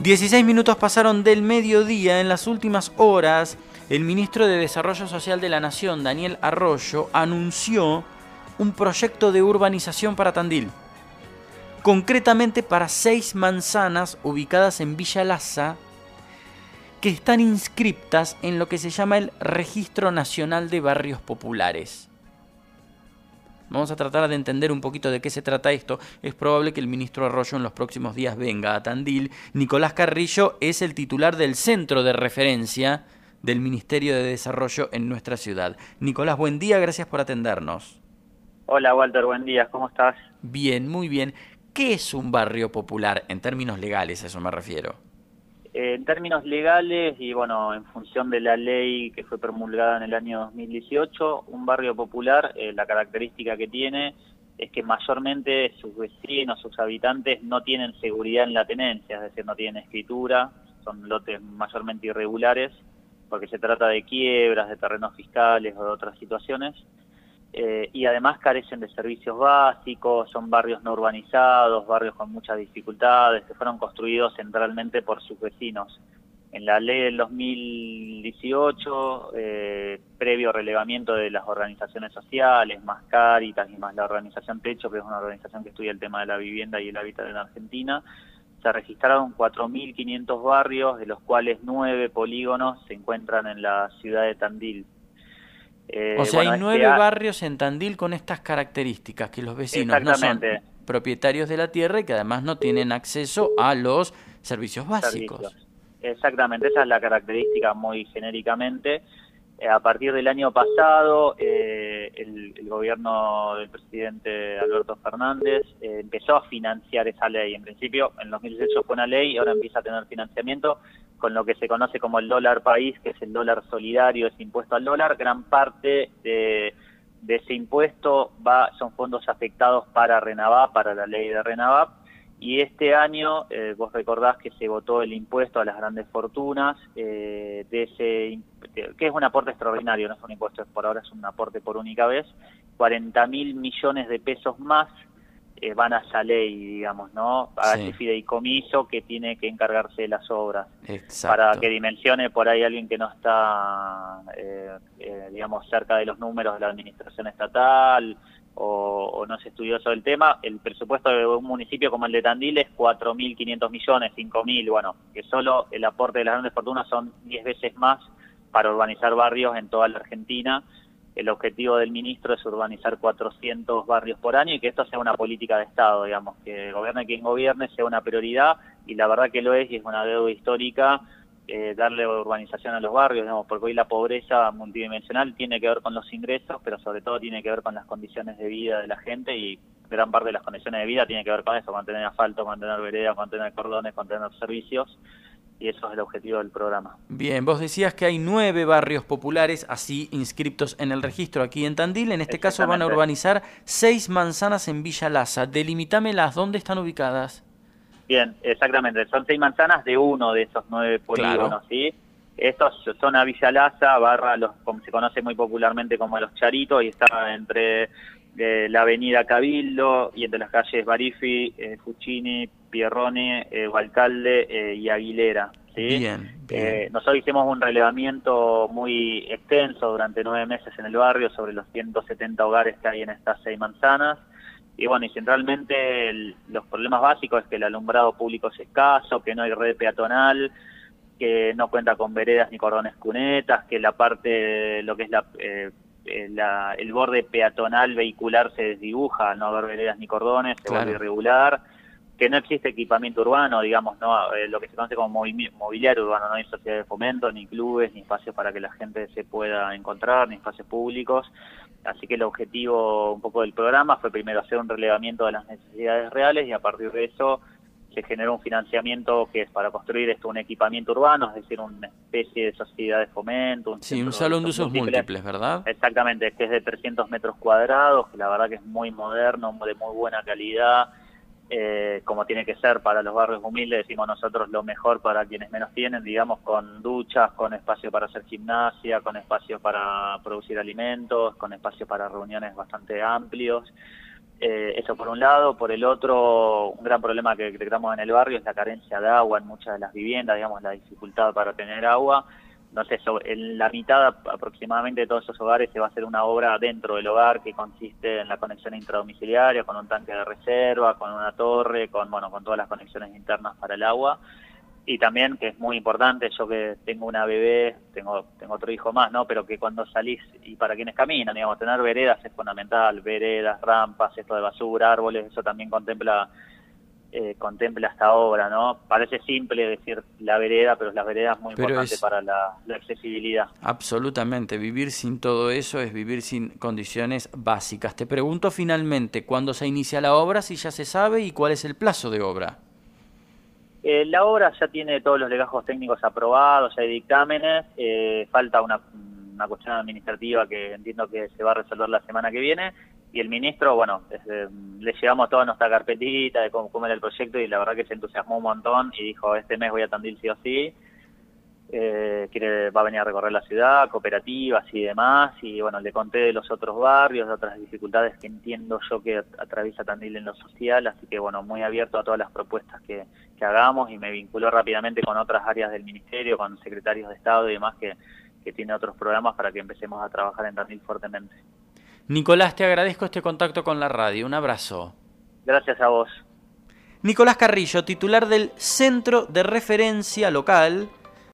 16 minutos pasaron del mediodía. En las últimas horas, el ministro de Desarrollo Social de la Nación, Daniel Arroyo, anunció un proyecto de urbanización para Tandil. Concretamente para seis manzanas ubicadas en Villa Laza, que están inscriptas en lo que se llama el Registro Nacional de Barrios Populares. Vamos a tratar de entender un poquito de qué se trata esto. Es probable que el ministro Arroyo en los próximos días venga a Tandil. Nicolás Carrillo es el titular del centro de referencia del Ministerio de Desarrollo en nuestra ciudad. Nicolás, buen día, gracias por atendernos. Hola Walter, buen día, ¿cómo estás? Bien, muy bien. ¿Qué es un barrio popular en términos legales? A eso me refiero. Eh, en términos legales y bueno, en función de la ley que fue promulgada en el año 2018, un barrio popular, eh, la característica que tiene es que mayormente sus vecinos, sus habitantes no tienen seguridad en la tenencia, es decir, no tienen escritura, son lotes mayormente irregulares, porque se trata de quiebras, de terrenos fiscales o de otras situaciones. Eh, y además carecen de servicios básicos, son barrios no urbanizados, barrios con muchas dificultades, que fueron construidos centralmente por sus vecinos. En la ley del 2018, eh, previo relevamiento de las organizaciones sociales, más Caritas y más la organización Techo, que es una organización que estudia el tema de la vivienda y el hábitat en Argentina, se registraron 4.500 barrios, de los cuales nueve polígonos se encuentran en la ciudad de Tandil. Eh, o sea, hay este nueve barrios en Tandil con estas características, que los vecinos no son propietarios de la tierra y que además no tienen acceso a los servicios básicos. Exactamente, esa es la característica muy genéricamente. Eh, a partir del año pasado, eh, el, gobierno del presidente Alberto Fernández empezó a financiar esa ley. En principio, en 2018 fue una ley ahora empieza a tener financiamiento con lo que se conoce como el dólar país, que es el dólar solidario, ese impuesto al dólar, gran parte de, ese impuesto va son fondos afectados para Renavap, para la ley de Renavap, y este año, eh, vos recordás que se votó el impuesto a las grandes fortunas, eh, de ese que es un aporte extraordinario, no es un impuesto, por ahora es un aporte por única vez, 40 mil millones de pesos más eh, van a esa ley, digamos, ¿no? A ese fideicomiso que tiene que encargarse de las obras. Para que dimensione por ahí alguien que no está, eh, eh, digamos, cerca de los números de la administración estatal o, no es estudioso del tema, el presupuesto de un municipio como el de Tandil es 4.500 millones, 5.000, bueno, que solo el aporte de las grandes fortunas son 10 veces más para urbanizar barrios en toda la Argentina. El objetivo del ministro es urbanizar 400 barrios por año y que esto sea una política de Estado, digamos, que gobierne quien gobierne sea una prioridad y la verdad que lo es y es una deuda histórica eh, darle urbanización a los barrios, digamos, porque hoy la pobreza multidimensional tiene que ver con los ingresos, pero sobre todo tiene que ver con las condiciones de vida de la gente y gran parte de las condiciones de vida tiene que ver con eso, con tener asfalto, con tener veredas, con tener cordones, con tener servicios y eso es el objetivo del programa. Bien, vos decías que hay nueve barrios populares así inscriptos en el registro aquí en Tandil. En este caso van a urbanizar seis manzanas en Villa Laza. Delimitámelas, ¿dónde están ubicadas? Bien, exactamente. Son seis manzanas de uno de esos nueve polígonos, ¿sí? Estos son a Villa Laza, barra, los, como se conoce muy popularmente como Los Charitos, y está entre eh, la avenida Cabildo y entre las calles Barifi, eh, Fuccini, Pierrone, eh, Alcalde eh, y Aguilera. Bien, eh, nosotros hicimos un relevamiento muy extenso durante nueve meses en el barrio sobre los 170 hogares que hay en estas seis manzanas. Y bueno, y centralmente los problemas básicos es que el alumbrado público es escaso, que no hay red peatonal, que no cuenta con veredas ni cordones cunetas, que la parte, lo que es la, eh, el borde peatonal vehicular se desdibuja no haber veredas ni cordones, se vuelve irregular que no existe equipamiento urbano, digamos, no eh, lo que se conoce como mobiliario urbano, no hay sociedades de fomento, ni clubes, ni espacios para que la gente se pueda encontrar, ni espacios públicos. Así que el objetivo un poco del programa fue primero hacer un relevamiento de las necesidades reales y a partir de eso se generó un financiamiento que es para construir esto un equipamiento urbano, es decir, una especie de sociedad de fomento. Un sí, un salón de usos múltiples, ¿verdad? Exactamente, que es de 300 metros cuadrados, que la verdad que es muy moderno, de muy buena calidad, eh, como tiene que ser para los barrios humildes, decimos nosotros lo mejor para quienes menos tienen, digamos, con duchas, con espacio para hacer gimnasia, con espacio para producir alimentos, con espacio para reuniones bastante amplios. Eh, eso por un lado. Por el otro, un gran problema que detectamos en el barrio es la carencia de agua en muchas de las viviendas, digamos, la dificultad para tener agua. No sé, en la mitad aproximadamente de todos esos hogares se va a hacer una obra dentro del hogar que consiste en la conexión intradomiciliaria, con un tanque de reserva, con una torre, con, bueno, con todas las conexiones internas para el agua. Y también que es muy importante yo que tengo una bebé tengo tengo otro hijo más no pero que cuando salís y para quienes caminan digamos tener veredas es fundamental veredas rampas esto de basura árboles eso también contempla eh, contempla esta obra no parece simple decir la vereda pero la vereda es muy importante para la, la accesibilidad. Absolutamente. Vivir sin todo eso es vivir sin condiciones básicas. Te pregunto finalmente cuándo se inicia la obra si ya se sabe y cuál es el plazo de obra eh, la obra ya tiene todos los legajos técnicos aprobados, hay dictámenes, eh, falta una, cuestión administrativa que entiendo que se va a resolver la semana que viene y el ministro, bueno, le llevamos toda nuestra carpetita de cómo, cómo, era el proyecto y la verdad que se entusiasmó un montón y dijo, este mes voy a Tandil sí o sí eh, quiere, va a venir a recorrer la ciudad, cooperativas y demás, y bueno, le conté de los otros barrios, de otras dificultades que entiendo yo que atraviesa Tandil en lo social, así que bueno, muy abierto a todas las propuestas que, que hagamos y me vinculó rápidamente con otras áreas del ministerio, con secretarios de Estado y demás que, que tiene otros programas para que empecemos a trabajar en Tandil fuertemente. Nicolás, te agradezco este contacto con la radio, un abrazo. Gracias a vos. Nicolás Carrillo, titular del Centro de Referencia Local